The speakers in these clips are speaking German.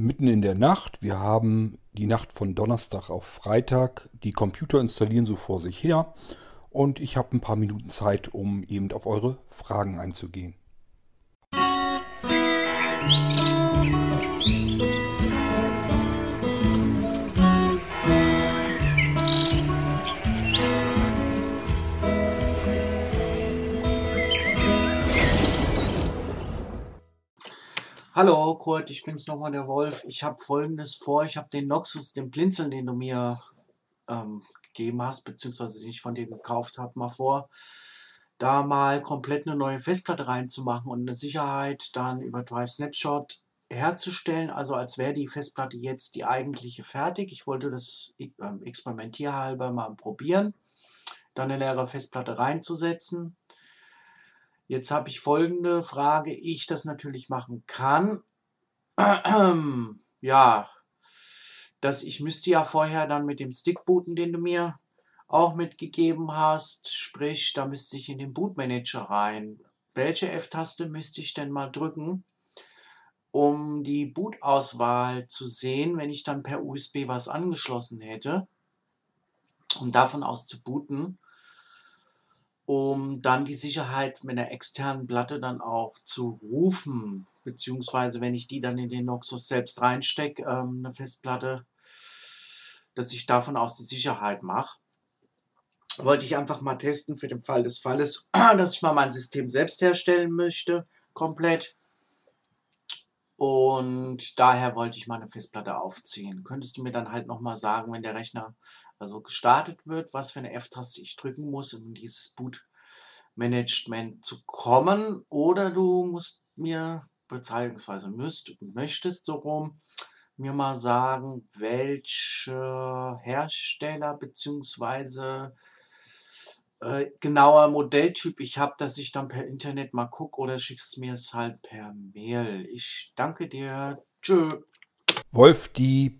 mitten in der Nacht. Wir haben die Nacht von Donnerstag auf Freitag. Die Computer installieren so vor sich her. Und ich habe ein paar Minuten Zeit, um eben auf eure Fragen einzugehen. Hallo Kurt, ich bin's nochmal der Wolf. Ich habe folgendes vor. Ich habe den Noxus, den Blinzeln, den du mir ähm, gegeben hast, beziehungsweise den ich von dir gekauft habe, mal vor, da mal komplett eine neue Festplatte reinzumachen und eine Sicherheit dann über Drive Snapshot herzustellen, also als wäre die Festplatte jetzt die eigentliche fertig. Ich wollte das äh, experimentierhalber mal probieren, dann eine leere Festplatte reinzusetzen Jetzt habe ich folgende Frage, ich das natürlich machen kann. ja, dass ich müsste ja vorher dann mit dem Stick booten, den du mir auch mitgegeben hast. Sprich, da müsste ich in den Bootmanager rein. Welche F-Taste müsste ich denn mal drücken, um die Bootauswahl zu sehen, wenn ich dann per USB was angeschlossen hätte, um davon aus zu booten? Um dann die Sicherheit mit einer externen Platte dann auch zu rufen, beziehungsweise wenn ich die dann in den Noxus selbst reinstecke, ähm, eine Festplatte, dass ich davon aus die Sicherheit mache. Wollte ich einfach mal testen für den Fall des Falles, dass ich mal mein System selbst herstellen möchte, komplett. Und daher wollte ich mal eine Festplatte aufziehen. Könntest du mir dann halt nochmal sagen, wenn der Rechner also gestartet wird, was für eine F-Taste ich drücken muss, um dieses Boot-Management zu kommen? Oder du musst mir, beziehungsweise müsst, möchtest so rum, mir mal sagen, welche Hersteller beziehungsweise äh, genauer Modelltyp ich habe, dass ich dann per Internet mal gucke oder schickst mir es halt per Mail. Ich danke dir. Tschö. Wolf, die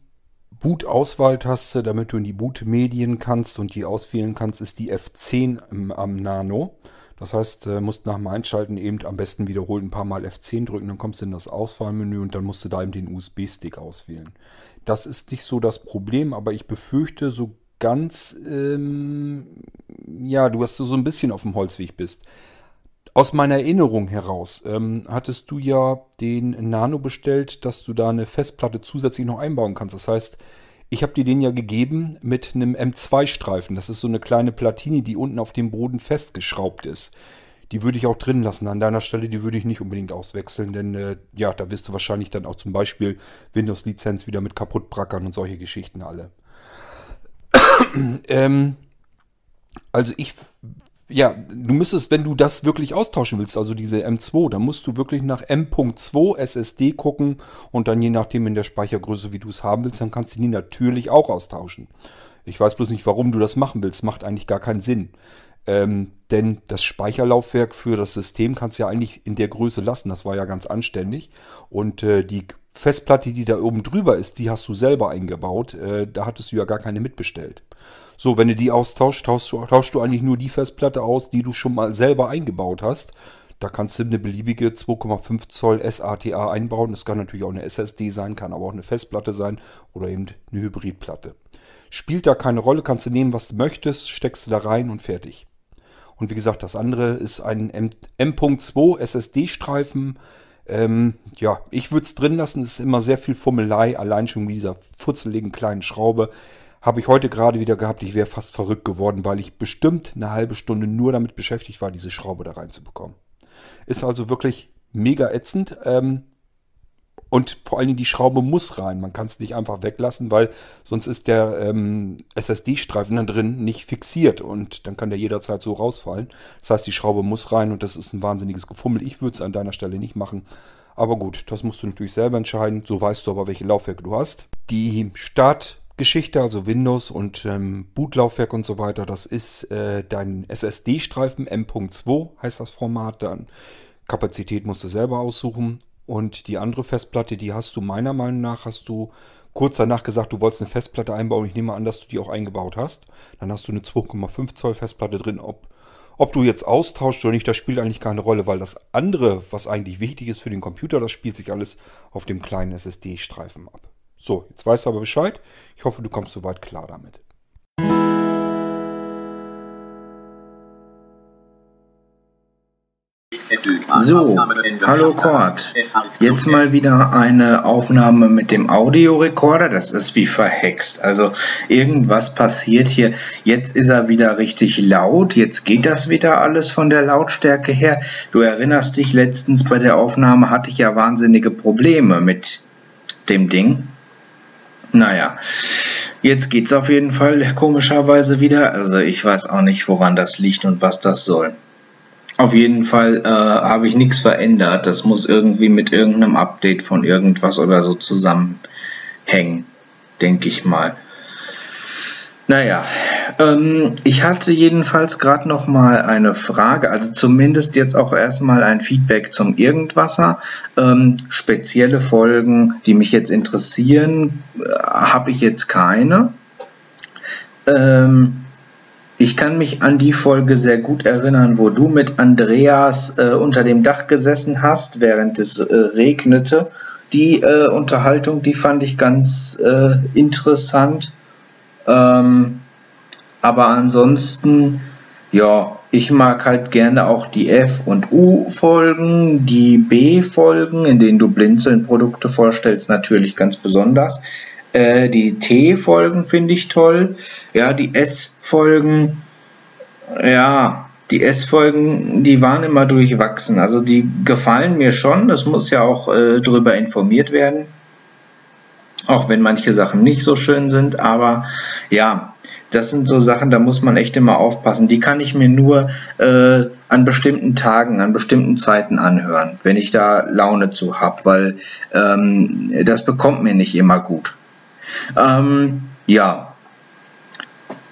Boot-Auswahltaste, damit du in die Boot-Medien kannst und die auswählen kannst, ist die F10 im, am Nano. Das heißt, du äh, musst nach dem Einschalten eben am besten wiederholt ein paar Mal F10 drücken, dann kommst du in das Auswahlmenü und dann musst du da eben den USB-Stick auswählen. Das ist nicht so das Problem, aber ich befürchte, so ganz, ähm, ja, du hast so ein bisschen auf dem Holzweg bist. Aus meiner Erinnerung heraus ähm, hattest du ja den Nano bestellt, dass du da eine Festplatte zusätzlich noch einbauen kannst. Das heißt, ich habe dir den ja gegeben mit einem M2-Streifen. Das ist so eine kleine Platine, die unten auf dem Boden festgeschraubt ist. Die würde ich auch drin lassen. An deiner Stelle, die würde ich nicht unbedingt auswechseln, denn äh, ja, da wirst du wahrscheinlich dann auch zum Beispiel Windows-Lizenz wieder mit kaputt brackern und solche Geschichten alle. ähm, also ich, ja, du müsstest, wenn du das wirklich austauschen willst, also diese M2, dann musst du wirklich nach M.2 SSD gucken und dann je nachdem in der Speichergröße, wie du es haben willst, dann kannst du die natürlich auch austauschen. Ich weiß bloß nicht, warum du das machen willst. Macht eigentlich gar keinen Sinn. Ähm, denn das Speicherlaufwerk für das System kannst du ja eigentlich in der Größe lassen. Das war ja ganz anständig. Und äh, die Festplatte, die da oben drüber ist, die hast du selber eingebaut. Äh, da hattest du ja gar keine mitbestellt. So, wenn du die austauschst, tauschst du, tauschst du eigentlich nur die Festplatte aus, die du schon mal selber eingebaut hast. Da kannst du eine beliebige 2,5 Zoll SATA einbauen. Das kann natürlich auch eine SSD sein, kann aber auch eine Festplatte sein oder eben eine Hybridplatte. Spielt da keine Rolle, kannst du nehmen, was du möchtest, steckst du da rein und fertig. Und wie gesagt, das andere ist ein M.2 SSD-Streifen ähm, ja, ich würde es drin lassen. Es ist immer sehr viel Fummelei. Allein schon mit dieser futzeligen kleinen Schraube. Habe ich heute gerade wieder gehabt. Ich wäre fast verrückt geworden, weil ich bestimmt eine halbe Stunde nur damit beschäftigt war, diese Schraube da reinzubekommen. Ist also wirklich mega ätzend. Ähm, und vor allen Dingen die Schraube muss rein. Man kann es nicht einfach weglassen, weil sonst ist der ähm, SSD-Streifen da drin nicht fixiert und dann kann der jederzeit so rausfallen. Das heißt, die Schraube muss rein und das ist ein wahnsinniges Gefummel. Ich würde es an deiner Stelle nicht machen. Aber gut, das musst du natürlich selber entscheiden. So weißt du aber, welche Laufwerke du hast. Die Startgeschichte, also Windows und ähm, Bootlaufwerk und so weiter, das ist äh, dein SSD-Streifen M.2 heißt das Format. Dann Kapazität musst du selber aussuchen und die andere Festplatte, die hast du meiner Meinung nach, hast du kurz danach gesagt, du wolltest eine Festplatte einbauen. Ich nehme an, dass du die auch eingebaut hast. Dann hast du eine 2,5 Zoll Festplatte drin. Ob Ob du jetzt austauschst oder nicht, das spielt eigentlich keine Rolle, weil das andere, was eigentlich wichtig ist für den Computer, das spielt sich alles auf dem kleinen SSD-Streifen ab. So, jetzt weißt du aber Bescheid. Ich hoffe, du kommst soweit klar damit. So, hallo Cord. Jetzt mal wieder eine Aufnahme mit dem Audiorekorder. Das ist wie verhext. Also irgendwas passiert hier. Jetzt ist er wieder richtig laut. Jetzt geht das wieder alles von der Lautstärke her. Du erinnerst dich, letztens bei der Aufnahme hatte ich ja wahnsinnige Probleme mit dem Ding. Naja, jetzt geht's auf jeden Fall komischerweise wieder. Also ich weiß auch nicht, woran das liegt und was das soll. Auf jeden Fall äh, habe ich nichts verändert. Das muss irgendwie mit irgendeinem Update von irgendwas oder so zusammenhängen, denke ich mal. Naja, ähm, ich hatte jedenfalls gerade noch mal eine Frage, also zumindest jetzt auch erstmal ein Feedback zum Irgendwasser. Ähm, spezielle Folgen, die mich jetzt interessieren, äh, habe ich jetzt keine. Ähm, ich kann mich an die Folge sehr gut erinnern, wo du mit Andreas äh, unter dem Dach gesessen hast, während es äh, regnete. Die äh, Unterhaltung, die fand ich ganz äh, interessant. Ähm, aber ansonsten, ja, ich mag halt gerne auch die F- und U-Folgen, die B-Folgen, in denen du Blinzeln-Produkte vorstellst, natürlich ganz besonders. Äh, die T-Folgen finde ich toll. Ja, die S-Folgen, ja, die S-Folgen, die waren immer durchwachsen. Also die gefallen mir schon. Es muss ja auch äh, darüber informiert werden. Auch wenn manche Sachen nicht so schön sind. Aber ja, das sind so Sachen, da muss man echt immer aufpassen. Die kann ich mir nur äh, an bestimmten Tagen, an bestimmten Zeiten anhören, wenn ich da Laune zu habe, weil ähm, das bekommt mir nicht immer gut. Ähm, ja,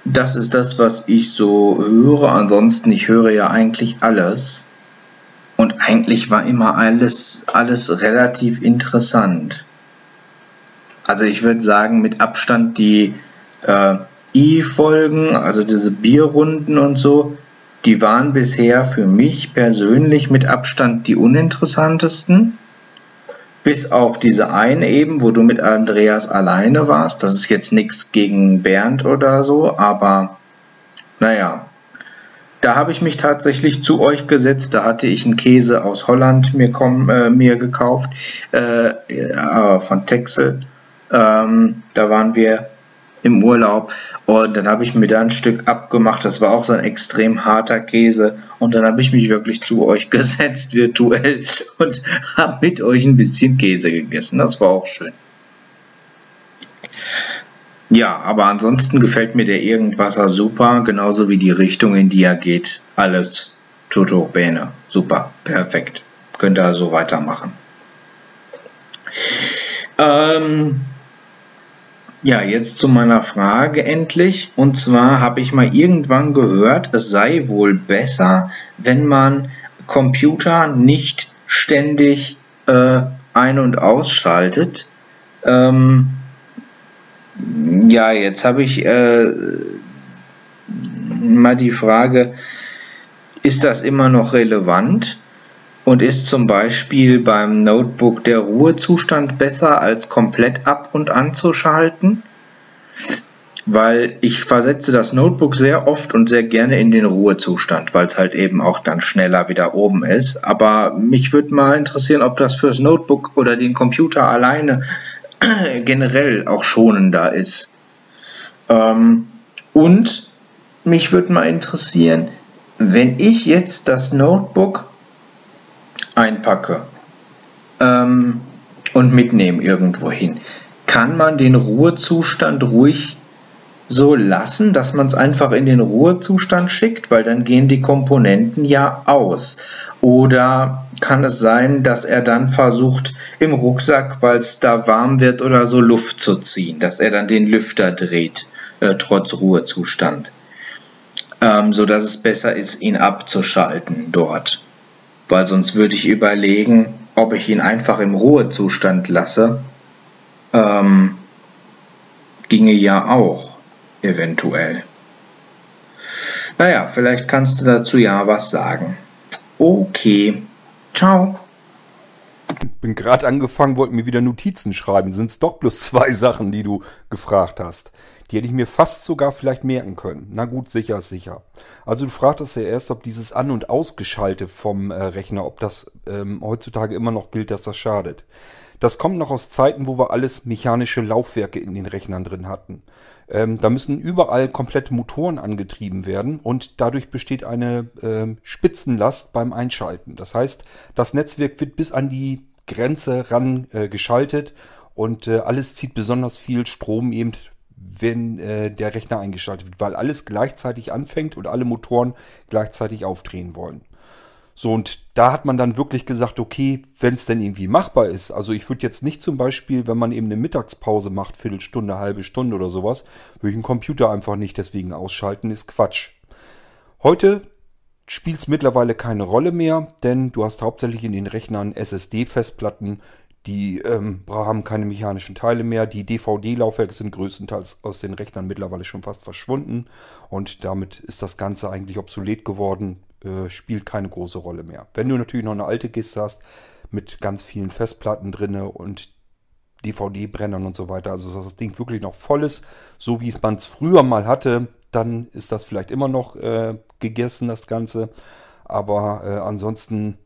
das ist das, was ich so höre. Ansonsten, ich höre ja eigentlich alles. Und eigentlich war immer alles, alles relativ interessant. Also ich würde sagen, mit Abstand die äh, I-Folgen, also diese Bierrunden und so, die waren bisher für mich persönlich mit Abstand die uninteressantesten. Bis auf diese eine eben, wo du mit Andreas alleine warst. Das ist jetzt nichts gegen Bernd oder so, aber naja. Da habe ich mich tatsächlich zu euch gesetzt. Da hatte ich einen Käse aus Holland mir, komm, äh, mir gekauft, äh, äh, von Texel. Ähm, da waren wir im Urlaub und dann habe ich mir da ein Stück abgemacht. Das war auch so ein extrem harter Käse. Und dann habe ich mich wirklich zu euch gesetzt, virtuell, und habe mit euch ein bisschen Käse gegessen. Das war auch schön. Ja, aber ansonsten gefällt mir der Irgendwasser super, genauso wie die Richtung, in die er geht. Alles Toto Bene. Super, perfekt. Könnt ihr so weitermachen. Ähm, ja, jetzt zu meiner Frage endlich. Und zwar habe ich mal irgendwann gehört, es sei wohl besser, wenn man Computer nicht ständig äh, ein- und ausschaltet. Ähm, ja, jetzt habe ich äh, mal die Frage, ist das immer noch relevant? Und ist zum Beispiel beim Notebook der Ruhezustand besser als komplett ab und anzuschalten? Weil ich versetze das Notebook sehr oft und sehr gerne in den Ruhezustand, weil es halt eben auch dann schneller wieder oben ist. Aber mich würde mal interessieren, ob das fürs Notebook oder den Computer alleine generell auch schonender ist. Ähm, und mich würde mal interessieren, wenn ich jetzt das Notebook einpacke ähm, und mitnehme irgendwo hin, kann man den Ruhezustand ruhig so lassen, dass man es einfach in den Ruhezustand schickt, weil dann gehen die Komponenten ja aus. Oder kann es sein, dass er dann versucht, im Rucksack, weil es da warm wird oder so, Luft zu ziehen, dass er dann den Lüfter dreht, äh, trotz Ruhezustand. Ähm, so dass es besser ist, ihn abzuschalten dort weil sonst würde ich überlegen, ob ich ihn einfach im Ruhezustand lasse. Ähm, ginge ja auch, eventuell. Naja, vielleicht kannst du dazu ja was sagen. Okay. Ciao. Bin gerade angefangen, wollte mir wieder Notizen schreiben. Sind es doch bloß zwei Sachen, die du gefragt hast. Die hätte ich mir fast sogar vielleicht merken können. Na gut, sicher ist sicher. Also du fragtest ja erst, ob dieses An- und Ausgeschalte vom äh, Rechner, ob das ähm, heutzutage immer noch gilt, dass das schadet. Das kommt noch aus Zeiten, wo wir alles mechanische Laufwerke in den Rechnern drin hatten. Ähm, da müssen überall komplette Motoren angetrieben werden und dadurch besteht eine äh, Spitzenlast beim Einschalten. Das heißt, das Netzwerk wird bis an die Grenze ran äh, geschaltet und äh, alles zieht besonders viel Strom eben wenn äh, der Rechner eingeschaltet wird, weil alles gleichzeitig anfängt und alle Motoren gleichzeitig aufdrehen wollen. So, und da hat man dann wirklich gesagt, okay, wenn es denn irgendwie machbar ist, also ich würde jetzt nicht zum Beispiel, wenn man eben eine Mittagspause macht, Viertelstunde, halbe Stunde oder sowas, würde ich einen Computer einfach nicht deswegen ausschalten, ist Quatsch. Heute spielt es mittlerweile keine Rolle mehr, denn du hast hauptsächlich in den Rechnern SSD-Festplatten, die ähm, haben keine mechanischen Teile mehr. Die DVD-Laufwerke sind größtenteils aus den Rechnern mittlerweile schon fast verschwunden. Und damit ist das Ganze eigentlich obsolet geworden. Äh, spielt keine große Rolle mehr. Wenn du natürlich noch eine alte Kiste hast mit ganz vielen Festplatten drin und DVD-Brennern und so weiter, also dass das Ding wirklich noch voll ist, so wie man es früher mal hatte, dann ist das vielleicht immer noch äh, gegessen, das Ganze. Aber äh, ansonsten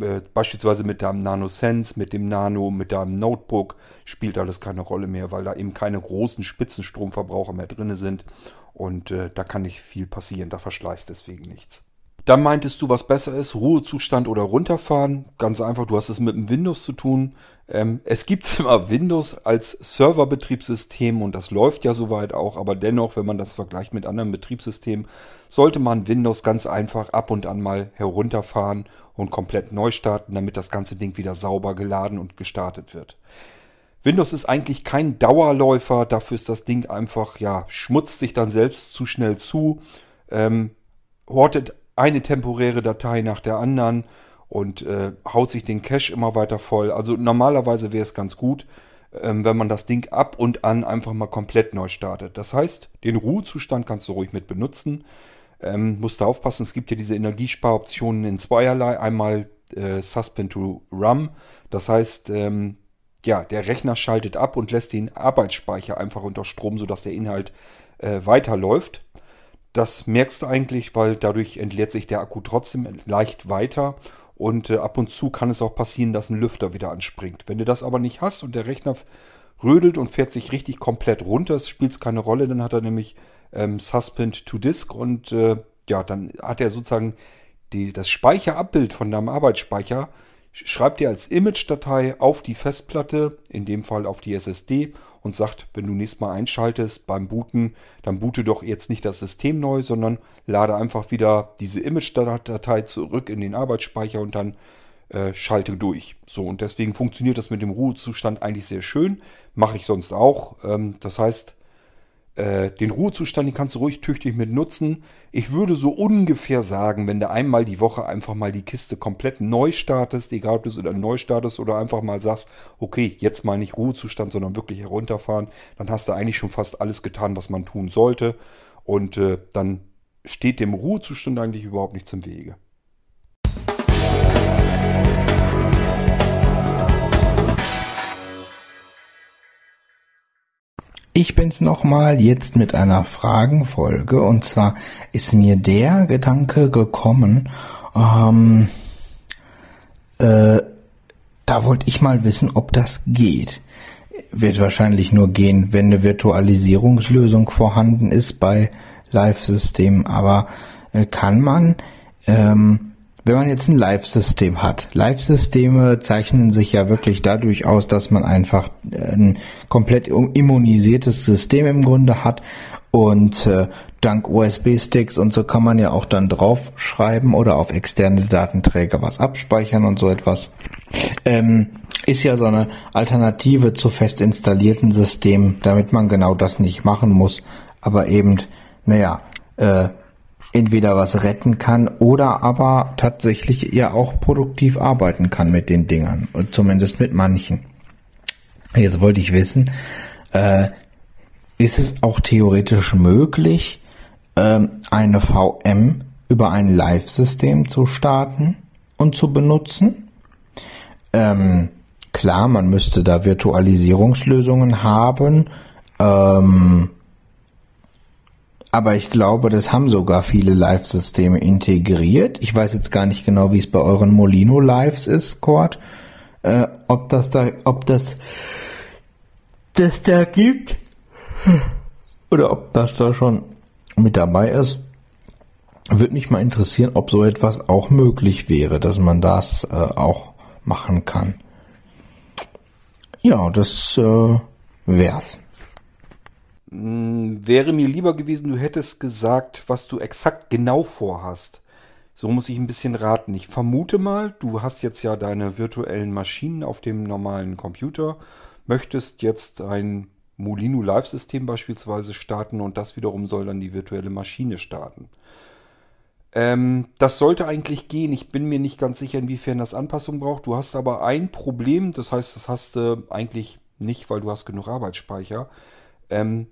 äh, beispielsweise mit deinem Nano Sense, mit dem Nano, mit deinem Notebook spielt alles keine Rolle mehr, weil da eben keine großen Spitzenstromverbraucher mehr drin sind. Und äh, da kann nicht viel passieren, da verschleißt deswegen nichts. Dann meintest du, was besser ist, Ruhezustand oder runterfahren. Ganz einfach, du hast es mit dem Windows zu tun. Ähm, es gibt zwar Windows als Serverbetriebssystem und das läuft ja soweit auch, aber dennoch, wenn man das vergleicht mit anderen Betriebssystemen, sollte man Windows ganz einfach ab und an mal herunterfahren und komplett neu starten, damit das ganze Ding wieder sauber geladen und gestartet wird. Windows ist eigentlich kein Dauerläufer, dafür ist das Ding einfach, ja, schmutzt sich dann selbst zu schnell zu, ähm, hortet eine temporäre Datei nach der anderen und äh, haut sich den Cache immer weiter voll. Also normalerweise wäre es ganz gut, ähm, wenn man das Ding ab und an einfach mal komplett neu startet. Das heißt, den Ruhezustand kannst du ruhig mit benutzen. Ähm, musst du aufpassen, es gibt ja diese Energiesparoptionen in zweierlei. Einmal äh, Suspend to RAM. Das heißt, ähm, ja, der Rechner schaltet ab und lässt den Arbeitsspeicher einfach unter Strom, sodass der Inhalt äh, weiterläuft. Das merkst du eigentlich, weil dadurch entleert sich der Akku trotzdem leicht weiter und äh, ab und zu kann es auch passieren, dass ein Lüfter wieder anspringt. Wenn du das aber nicht hast und der Rechner rödelt und fährt sich richtig komplett runter, es spielt keine Rolle, dann hat er nämlich ähm, Suspend to Disk und äh, ja, dann hat er sozusagen die, das Speicherabbild von deinem Arbeitsspeicher schreibt dir als Image-Datei auf die Festplatte, in dem Fall auf die SSD und sagt, wenn du nächstes Mal einschaltest beim Booten, dann boote doch jetzt nicht das System neu, sondern lade einfach wieder diese Image-Datei zurück in den Arbeitsspeicher und dann äh, schalte durch. So, und deswegen funktioniert das mit dem Ruhezustand eigentlich sehr schön. Mache ich sonst auch. Ähm, das heißt, äh, den Ruhezustand, den kannst du ruhig tüchtig mit nutzen. Ich würde so ungefähr sagen, wenn du einmal die Woche einfach mal die Kiste komplett neu startest, egal ob du es oder neu startest oder einfach mal sagst, okay, jetzt mal nicht Ruhezustand, sondern wirklich herunterfahren, dann hast du eigentlich schon fast alles getan, was man tun sollte. Und äh, dann steht dem Ruhezustand eigentlich überhaupt nichts im Wege. Ich bin's nochmal jetzt mit einer Fragenfolge und zwar ist mir der Gedanke gekommen, ähm, äh, da wollte ich mal wissen, ob das geht. Wird wahrscheinlich nur gehen, wenn eine Virtualisierungslösung vorhanden ist bei Live-Systemen, aber äh, kann man ähm, wenn man jetzt ein Live-System hat, Live-Systeme zeichnen sich ja wirklich dadurch aus, dass man einfach ein komplett immunisiertes System im Grunde hat und äh, dank USB-Sticks und so kann man ja auch dann draufschreiben oder auf externe Datenträger was abspeichern und so etwas. Ähm, ist ja so eine Alternative zu fest installierten Systemen, damit man genau das nicht machen muss, aber eben, naja, äh, entweder was retten kann oder aber tatsächlich ja auch produktiv arbeiten kann mit den Dingern. Und zumindest mit manchen. Jetzt wollte ich wissen, äh, ist es auch theoretisch möglich, ähm, eine VM über ein Live-System zu starten und zu benutzen. Ähm, klar, man müsste da Virtualisierungslösungen haben. Ähm, aber ich glaube, das haben sogar viele Live-Systeme integriert. Ich weiß jetzt gar nicht genau, wie es bei euren Molino Lives ist, Cord. Äh, ob das da, ob das das da gibt oder ob das da schon mit dabei ist. Würde mich mal interessieren, ob so etwas auch möglich wäre, dass man das äh, auch machen kann. Ja, das äh, wär's. Hm, wäre mir lieber gewesen, du hättest gesagt, was du exakt genau vorhast. So muss ich ein bisschen raten. Ich vermute mal, du hast jetzt ja deine virtuellen Maschinen auf dem normalen Computer, möchtest jetzt ein Molino Live-System beispielsweise starten und das wiederum soll dann die virtuelle Maschine starten. Ähm, das sollte eigentlich gehen. Ich bin mir nicht ganz sicher, inwiefern das Anpassung braucht. Du hast aber ein Problem, das heißt, das hast du eigentlich nicht, weil du hast genug Arbeitsspeicher. Ähm,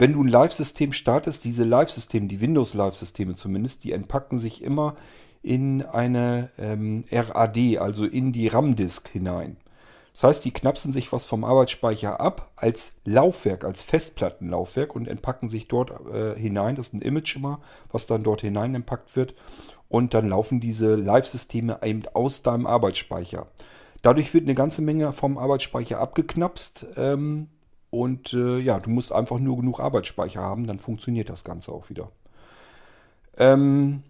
wenn du ein Live-System startest, diese Live-Systeme, die Windows-Live-Systeme zumindest, die entpacken sich immer in eine ähm, RAD, also in die RAM-Disk hinein. Das heißt, die knapsen sich was vom Arbeitsspeicher ab als Laufwerk, als Festplattenlaufwerk und entpacken sich dort äh, hinein. Das ist ein Image immer, was dann dort hinein entpackt wird. Und dann laufen diese Live-Systeme eben aus deinem Arbeitsspeicher. Dadurch wird eine ganze Menge vom Arbeitsspeicher abgeknapst. Ähm, und äh, ja, du musst einfach nur genug Arbeitsspeicher haben, dann funktioniert das Ganze auch wieder. Ähm,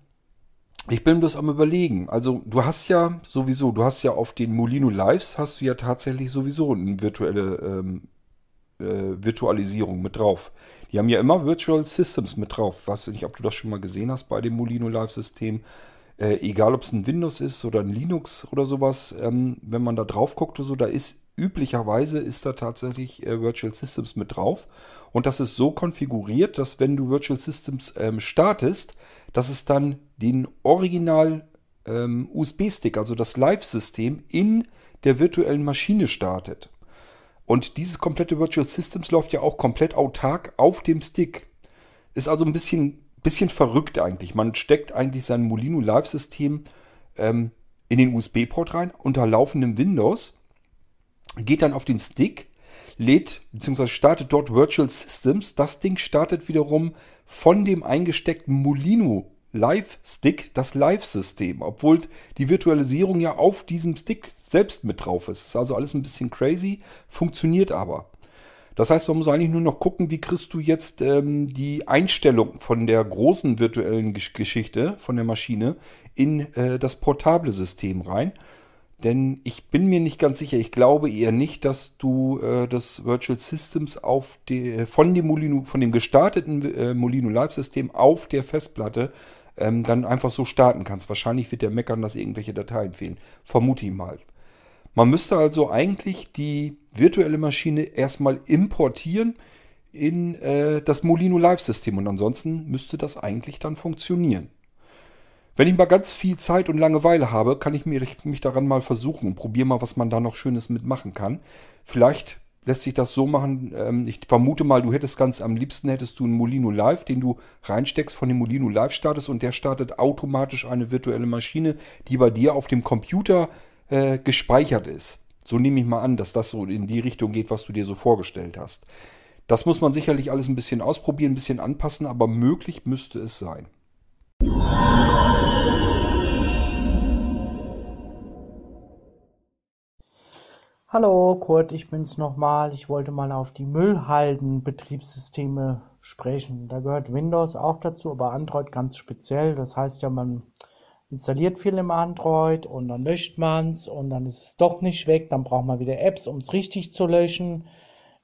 ich bin bloß am überlegen. Also du hast ja sowieso, du hast ja auf den Molino Lives hast du ja tatsächlich sowieso eine virtuelle ähm, äh, Virtualisierung mit drauf. Die haben ja immer Virtual Systems mit drauf. Weiß nicht, ob du das schon mal gesehen hast bei dem Molino Live System. Äh, egal ob es ein Windows ist oder ein Linux oder sowas, ähm, wenn man da drauf guckt oder so, da ist üblicherweise ist da tatsächlich äh, Virtual Systems mit drauf. Und das ist so konfiguriert, dass wenn du Virtual Systems ähm, startest, dass es dann den Original ähm, USB-Stick, also das Live-System, in der virtuellen Maschine startet. Und dieses komplette Virtual Systems läuft ja auch komplett autark auf dem Stick. Ist also ein bisschen, bisschen verrückt eigentlich. Man steckt eigentlich sein Molino Live-System ähm, in den USB-Port rein unter laufendem Windows geht dann auf den Stick, lädt bzw. startet dort Virtual Systems. Das Ding startet wiederum von dem eingesteckten Molino Live Stick das Live-System, obwohl die Virtualisierung ja auf diesem Stick selbst mit drauf ist. Ist also alles ein bisschen crazy, funktioniert aber. Das heißt, man muss eigentlich nur noch gucken, wie kriegst du jetzt ähm, die Einstellung von der großen virtuellen Geschichte, von der Maschine, in äh, das portable System rein. Denn ich bin mir nicht ganz sicher, ich glaube eher nicht, dass du äh, das Virtual Systems auf die, von dem Molino, von dem gestarteten äh, Molino Live System auf der Festplatte ähm, dann einfach so starten kannst. Wahrscheinlich wird der meckern, dass irgendwelche Dateien fehlen. Vermute ich mal. Man müsste also eigentlich die virtuelle Maschine erstmal importieren in äh, das Molino Live System und ansonsten müsste das eigentlich dann funktionieren. Wenn ich mal ganz viel Zeit und Langeweile habe, kann ich mich, mich daran mal versuchen und probiere mal, was man da noch Schönes mitmachen kann. Vielleicht lässt sich das so machen, ähm, ich vermute mal, du hättest ganz am liebsten hättest du einen Molino Live, den du reinsteckst, von dem Molino Live startest und der startet automatisch eine virtuelle Maschine, die bei dir auf dem Computer äh, gespeichert ist. So nehme ich mal an, dass das so in die Richtung geht, was du dir so vorgestellt hast. Das muss man sicherlich alles ein bisschen ausprobieren, ein bisschen anpassen, aber möglich müsste es sein. Hallo Kurt, ich bin's nochmal. Ich wollte mal auf die Müllhalden-Betriebssysteme sprechen. Da gehört Windows auch dazu, aber Android ganz speziell. Das heißt ja, man installiert viel im Android und dann löscht man's und dann ist es doch nicht weg. Dann braucht man wieder Apps, um es richtig zu löschen.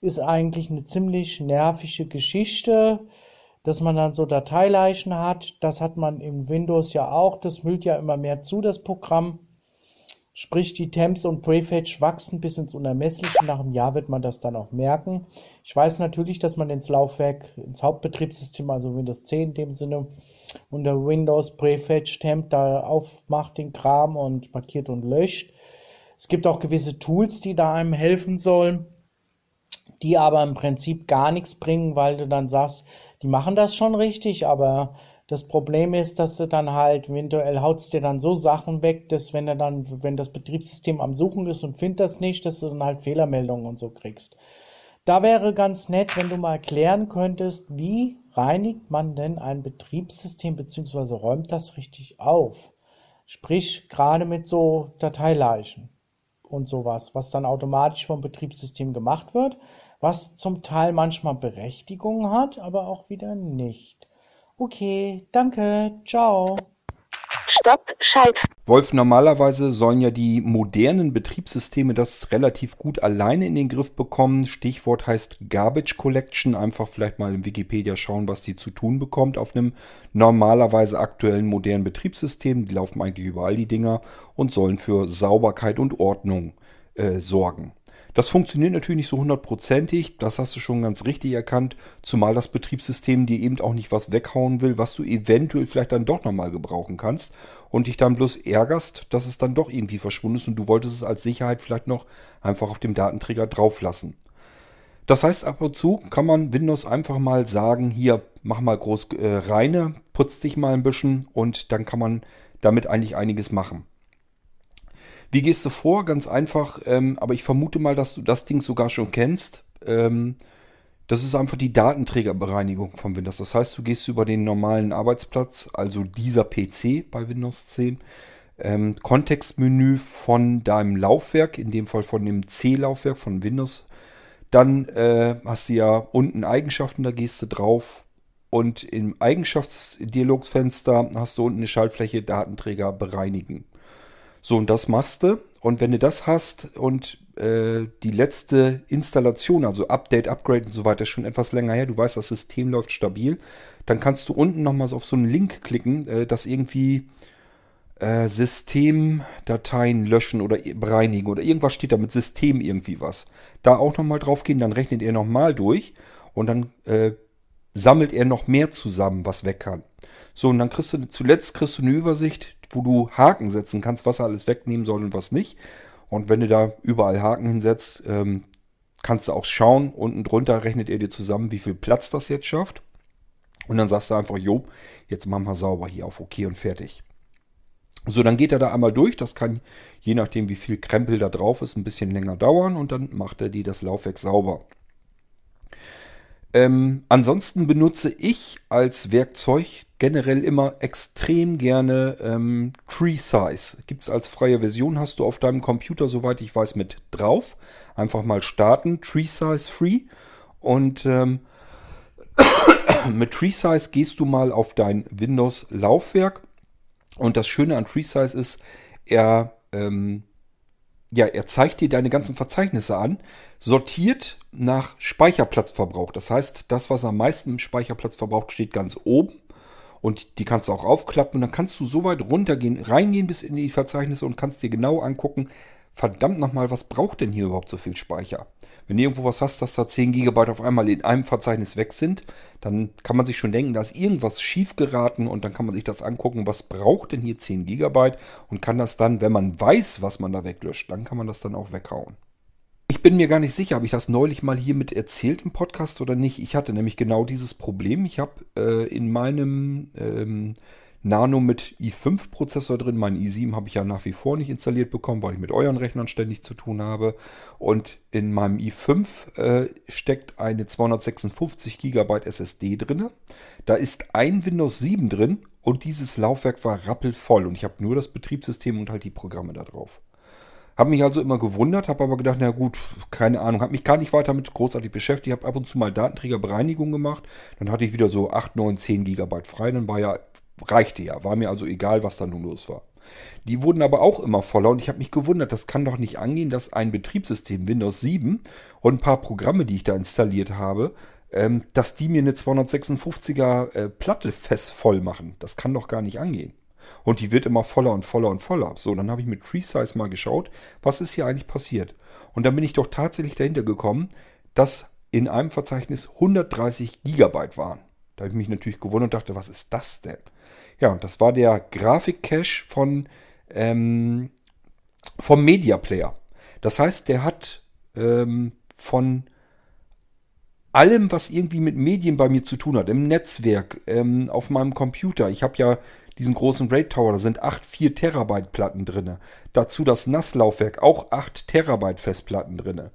Ist eigentlich eine ziemlich nervige Geschichte dass man dann so Dateileichen hat. Das hat man im Windows ja auch. Das müllt ja immer mehr zu, das Programm. Sprich, die Temps und Prefetch wachsen bis ins Unermessliche. Nach einem Jahr wird man das dann auch merken. Ich weiß natürlich, dass man ins Laufwerk, ins Hauptbetriebssystem, also Windows 10 in dem Sinne, unter Windows Prefetch Temp da aufmacht den Kram und markiert und löscht. Es gibt auch gewisse Tools, die da einem helfen sollen. Die aber im Prinzip gar nichts bringen, weil du dann sagst, die machen das schon richtig, aber das Problem ist, dass du dann halt eventuell haut's dir dann so Sachen weg, dass wenn er dann, wenn das Betriebssystem am Suchen ist und findet das nicht, dass du dann halt Fehlermeldungen und so kriegst. Da wäre ganz nett, wenn du mal erklären könntest, wie reinigt man denn ein Betriebssystem bzw. räumt das richtig auf? Sprich, gerade mit so Dateileichen und sowas, was dann automatisch vom Betriebssystem gemacht wird, was zum Teil manchmal Berechtigung hat, aber auch wieder nicht. Okay, danke, ciao. Stopp, Schalt. Wolf, normalerweise sollen ja die modernen Betriebssysteme das relativ gut alleine in den Griff bekommen. Stichwort heißt Garbage Collection. Einfach vielleicht mal in Wikipedia schauen, was die zu tun bekommt auf einem normalerweise aktuellen modernen Betriebssystem. Die laufen eigentlich überall die Dinger und sollen für Sauberkeit und Ordnung äh, sorgen. Das funktioniert natürlich nicht so hundertprozentig, das hast du schon ganz richtig erkannt, zumal das Betriebssystem dir eben auch nicht was weghauen will, was du eventuell vielleicht dann doch nochmal gebrauchen kannst und dich dann bloß ärgerst, dass es dann doch irgendwie verschwunden ist und du wolltest es als Sicherheit vielleicht noch einfach auf dem Datenträger drauf lassen. Das heißt, ab und zu kann man Windows einfach mal sagen, hier, mach mal groß äh, reine, putz dich mal ein bisschen und dann kann man damit eigentlich einiges machen. Wie gehst du vor? Ganz einfach, ähm, aber ich vermute mal, dass du das Ding sogar schon kennst. Ähm, das ist einfach die Datenträgerbereinigung von Windows. Das heißt, du gehst über den normalen Arbeitsplatz, also dieser PC bei Windows 10, ähm, Kontextmenü von deinem Laufwerk, in dem Fall von dem C-Laufwerk von Windows. Dann äh, hast du ja unten Eigenschaften, da gehst du drauf. Und im Eigenschaftsdialogsfenster hast du unten eine Schaltfläche Datenträger bereinigen. So, und das machst du. Und wenn du das hast und äh, die letzte Installation, also Update, Upgrade und so weiter, schon etwas länger her, du weißt, das System läuft stabil, dann kannst du unten nochmal auf so einen Link klicken, äh, das irgendwie äh, Systemdateien löschen oder bereinigen oder irgendwas steht da mit System irgendwie was. Da auch nochmal drauf gehen, dann rechnet er nochmal durch und dann äh, sammelt er noch mehr zusammen, was weg kann. So, und dann kriegst du zuletzt kriegst du eine Übersicht, wo du Haken setzen kannst, was er alles wegnehmen soll und was nicht. Und wenn du da überall Haken hinsetzt, ähm, kannst du auch schauen. Unten drunter rechnet er dir zusammen, wie viel Platz das jetzt schafft. Und dann sagst du einfach, jo, jetzt machen wir sauber hier auf OK und fertig. So, dann geht er da einmal durch. Das kann, je nachdem wie viel Krempel da drauf ist, ein bisschen länger dauern. Und dann macht er dir das Laufwerk sauber. Ähm, ansonsten benutze ich als Werkzeug generell immer extrem gerne ähm, Tree Size. Gibt es als freie Version, hast du auf deinem Computer, soweit ich weiß, mit drauf. Einfach mal starten, Tree Size Free. Und ähm, mit Tree Size gehst du mal auf dein Windows-Laufwerk. Und das Schöne an Tree Size ist, er ähm, ja, er zeigt dir deine ganzen Verzeichnisse an, sortiert nach Speicherplatzverbrauch. Das heißt, das, was am meisten Speicherplatz verbraucht, steht ganz oben. Und die kannst du auch aufklappen. Und dann kannst du so weit runtergehen, reingehen bis in die Verzeichnisse und kannst dir genau angucken, verdammt nochmal, was braucht denn hier überhaupt so viel Speicher? Wenn du irgendwo was hast, dass da 10 GB auf einmal in einem Verzeichnis weg sind, dann kann man sich schon denken, da ist irgendwas schief geraten und dann kann man sich das angucken, was braucht denn hier 10 GB und kann das dann, wenn man weiß, was man da weglöscht, dann kann man das dann auch weghauen. Ich bin mir gar nicht sicher, habe ich das neulich mal hiermit erzählt im Podcast oder nicht. Ich hatte nämlich genau dieses Problem. Ich habe äh, in meinem ähm, Nano mit i5-Prozessor drin. Mein i7 habe ich ja nach wie vor nicht installiert bekommen, weil ich mit euren Rechnern ständig zu tun habe. Und in meinem i5 äh, steckt eine 256 GB SSD drin. Da ist ein Windows 7 drin und dieses Laufwerk war rappelvoll. Und ich habe nur das Betriebssystem und halt die Programme da drauf. Habe mich also immer gewundert, habe aber gedacht, na gut, keine Ahnung, habe mich gar nicht weiter mit großartig beschäftigt, habe ab und zu mal Datenträgerbereinigung gemacht, dann hatte ich wieder so 8, 9, 10 GB frei, dann war ja reichte ja, war mir also egal, was da nun los war. Die wurden aber auch immer voller und ich habe mich gewundert, das kann doch nicht angehen, dass ein Betriebssystem Windows 7 und ein paar Programme, die ich da installiert habe, ähm, dass die mir eine 256er äh, Platte fest voll machen. Das kann doch gar nicht angehen. Und die wird immer voller und voller und voller. So, dann habe ich mit TreeSize mal geschaut, was ist hier eigentlich passiert. Und dann bin ich doch tatsächlich dahinter gekommen, dass in einem Verzeichnis 130 Gigabyte waren. Da habe ich mich natürlich gewundert und dachte, was ist das denn? Ja, und das war der Grafikcache von ähm, vom Media Player. Das heißt, der hat ähm, von allem, was irgendwie mit Medien bei mir zu tun hat, im Netzwerk, ähm, auf meinem Computer. Ich habe ja diesen großen RAID Tower, da sind 8 4 Terabyte Platten drin. Dazu das NAS-Laufwerk, auch 8 Terabyte Festplatten drin.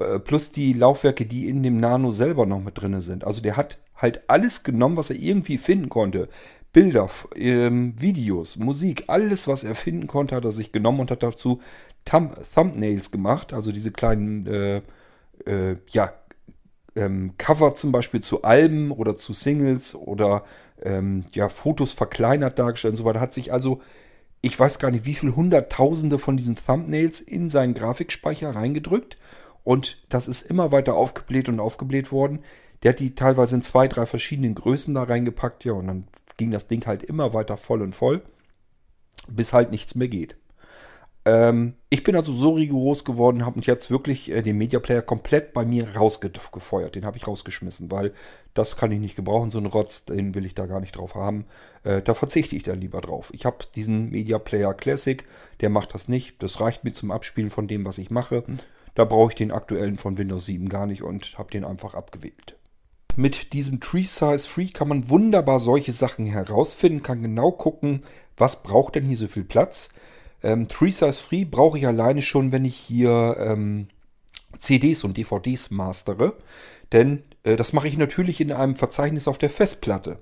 Äh, plus die Laufwerke, die in dem Nano selber noch mit drin sind. Also der hat halt alles genommen, was er irgendwie finden konnte. Bilder, ähm, Videos, Musik, alles, was er finden konnte, hat er sich genommen und hat dazu Thumb Thumbnails gemacht. Also diese kleinen, äh, äh, ja, ähm, Cover zum Beispiel zu Alben oder zu Singles oder ähm, ja, Fotos verkleinert dargestellt und so weiter. Hat sich also, ich weiß gar nicht, wie viele Hunderttausende von diesen Thumbnails in seinen Grafikspeicher reingedrückt. Und das ist immer weiter aufgebläht und aufgebläht worden. Der hat die teilweise in zwei, drei verschiedenen Größen da reingepackt, ja, und dann ging das Ding halt immer weiter voll und voll, bis halt nichts mehr geht. Ähm, ich bin also so rigoros geworden, habe mich jetzt wirklich äh, den Media Player komplett bei mir rausgefeuert. Den habe ich rausgeschmissen, weil das kann ich nicht gebrauchen. So einen Rotz, den will ich da gar nicht drauf haben. Äh, da verzichte ich da lieber drauf. Ich habe diesen Media Player Classic, der macht das nicht. Das reicht mir zum Abspielen von dem, was ich mache. Da brauche ich den aktuellen von Windows 7 gar nicht und habe den einfach abgewählt. Mit diesem Tree Size Free kann man wunderbar solche Sachen herausfinden, kann genau gucken, was braucht denn hier so viel Platz. Ähm, Tree Size Free brauche ich alleine schon, wenn ich hier ähm, CDs und DVDs mastere. Denn äh, das mache ich natürlich in einem Verzeichnis auf der Festplatte.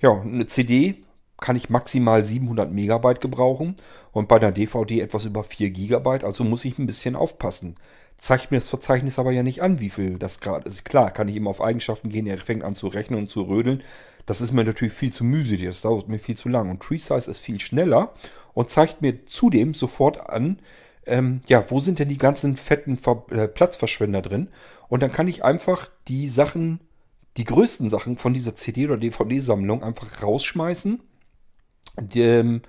Ja, eine CD kann ich maximal 700 Megabyte gebrauchen und bei einer DVD etwas über 4 Gigabyte, also muss ich ein bisschen aufpassen. Zeigt mir das Verzeichnis aber ja nicht an, wie viel das gerade ist. Klar, kann ich eben auf Eigenschaften gehen, er fängt an zu rechnen und zu rödeln. Das ist mir natürlich viel zu mühselig, das dauert mir viel zu lang. Und TreeSize ist viel schneller und zeigt mir zudem sofort an, ähm, ja, wo sind denn die ganzen fetten Ver äh, Platzverschwender drin? Und dann kann ich einfach die Sachen, die größten Sachen von dieser CD- oder DVD-Sammlung einfach rausschmeißen. Und, ähm,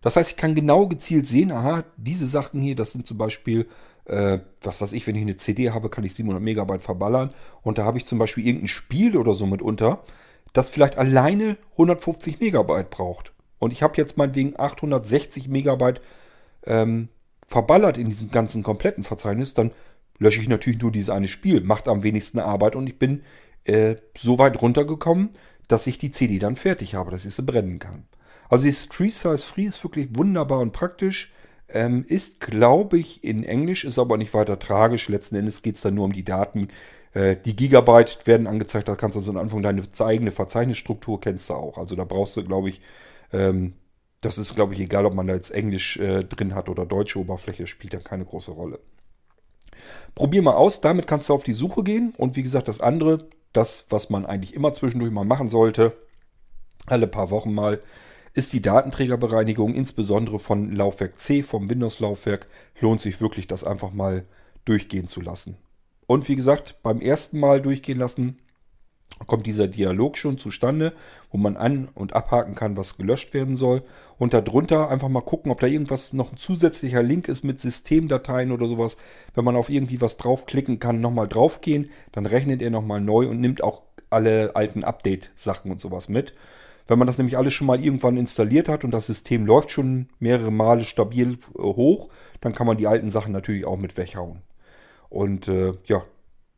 das heißt, ich kann genau gezielt sehen, aha, diese Sachen hier, das sind zum Beispiel äh, was weiß ich, wenn ich eine CD habe, kann ich 700 Megabyte verballern. Und da habe ich zum Beispiel irgendein Spiel oder so mit unter, das vielleicht alleine 150 Megabyte braucht. Und ich habe jetzt meinetwegen 860 Megabyte ähm, verballert in diesem ganzen kompletten Verzeichnis, dann lösche ich natürlich nur dieses eine Spiel, macht am wenigsten Arbeit und ich bin äh, so weit runtergekommen, dass ich die CD dann fertig habe, dass ich sie brennen kann. Also dieses Tree Size Free ist wirklich wunderbar und praktisch. Ähm, ist, glaube ich, in Englisch, ist aber nicht weiter tragisch. Letzten Endes geht es dann nur um die Daten. Äh, die Gigabyte werden angezeigt, da kannst du also am Anfang deine eigene Verzeichnisstruktur kennst du auch. Also da brauchst du, glaube ich, ähm, das ist, glaube ich, egal, ob man da jetzt Englisch äh, drin hat oder deutsche Oberfläche, spielt dann keine große Rolle. Probier mal aus, damit kannst du auf die Suche gehen. Und wie gesagt, das andere, das, was man eigentlich immer zwischendurch mal machen sollte, alle paar Wochen mal, ist die Datenträgerbereinigung, insbesondere von Laufwerk C, vom Windows-Laufwerk, lohnt sich wirklich, das einfach mal durchgehen zu lassen. Und wie gesagt, beim ersten Mal durchgehen lassen, kommt dieser Dialog schon zustande, wo man an- und abhaken kann, was gelöscht werden soll. Und darunter einfach mal gucken, ob da irgendwas noch ein zusätzlicher Link ist mit Systemdateien oder sowas. Wenn man auf irgendwie was draufklicken kann, nochmal draufgehen, dann rechnet er nochmal neu und nimmt auch alle alten Update-Sachen und sowas mit. Wenn man das nämlich alles schon mal irgendwann installiert hat und das System läuft schon mehrere Male stabil äh, hoch, dann kann man die alten Sachen natürlich auch mit weghauen. Und äh, ja,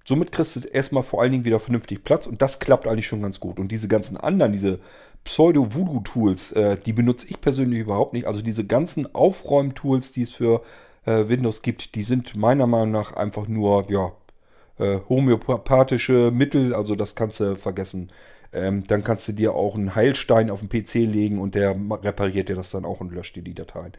somit kriegst du erstmal vor allen Dingen wieder vernünftig Platz und das klappt eigentlich schon ganz gut. Und diese ganzen anderen, diese Pseudo-Voodoo-Tools, äh, die benutze ich persönlich überhaupt nicht. Also diese ganzen Aufräum-Tools, die es für äh, Windows gibt, die sind meiner Meinung nach einfach nur, ja, äh, homöopathische Mittel, also das kannst du vergessen. Ähm, dann kannst du dir auch einen Heilstein auf den PC legen und der repariert dir das dann auch und löscht dir die Dateien.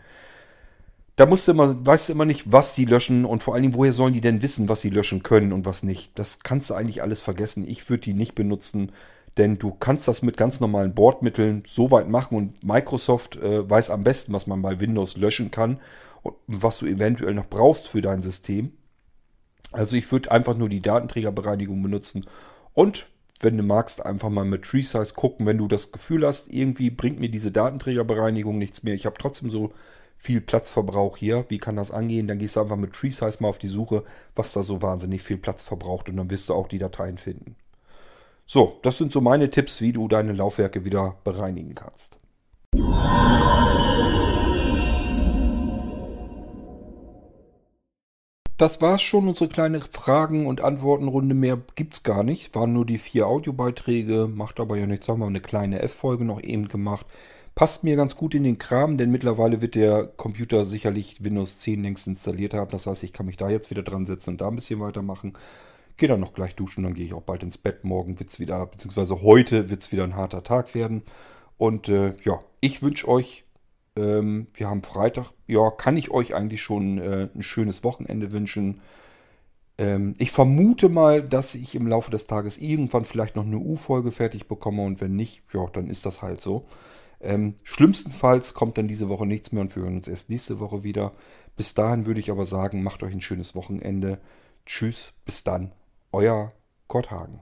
Da musst du immer, weißt du immer nicht, was die löschen und vor allen Dingen, woher sollen die denn wissen, was sie löschen können und was nicht. Das kannst du eigentlich alles vergessen. Ich würde die nicht benutzen, denn du kannst das mit ganz normalen Bordmitteln so weit machen und Microsoft äh, weiß am besten, was man bei Windows löschen kann und was du eventuell noch brauchst für dein System. Also ich würde einfach nur die Datenträgerbereinigung benutzen und wenn du magst, einfach mal mit TreeSize gucken, wenn du das Gefühl hast, irgendwie bringt mir diese Datenträgerbereinigung nichts mehr. Ich habe trotzdem so viel Platzverbrauch hier. Wie kann das angehen? Dann gehst du einfach mit TreeSize mal auf die Suche, was da so wahnsinnig viel Platz verbraucht und dann wirst du auch die Dateien finden. So, das sind so meine Tipps, wie du deine Laufwerke wieder bereinigen kannst. Das war's schon, unsere kleine Fragen- und Antwortenrunde. Mehr gibt's gar nicht. Waren nur die vier Audiobeiträge, macht aber ja nichts. Haben wir eine kleine F-Folge noch eben gemacht. Passt mir ganz gut in den Kram, denn mittlerweile wird der Computer sicherlich Windows 10 längst installiert haben. Das heißt, ich kann mich da jetzt wieder dran setzen und da ein bisschen weitermachen. Gehe dann noch gleich duschen, dann gehe ich auch bald ins Bett. Morgen wird's wieder, beziehungsweise heute wird's wieder ein harter Tag werden. Und äh, ja, ich wünsche euch ähm, wir haben Freitag. Ja, kann ich euch eigentlich schon äh, ein schönes Wochenende wünschen. Ähm, ich vermute mal, dass ich im Laufe des Tages irgendwann vielleicht noch eine U-Folge fertig bekomme und wenn nicht, ja, dann ist das halt so. Ähm, schlimmstenfalls kommt dann diese Woche nichts mehr und wir hören uns erst nächste Woche wieder. Bis dahin würde ich aber sagen, macht euch ein schönes Wochenende. Tschüss, bis dann. Euer Gott Hagen.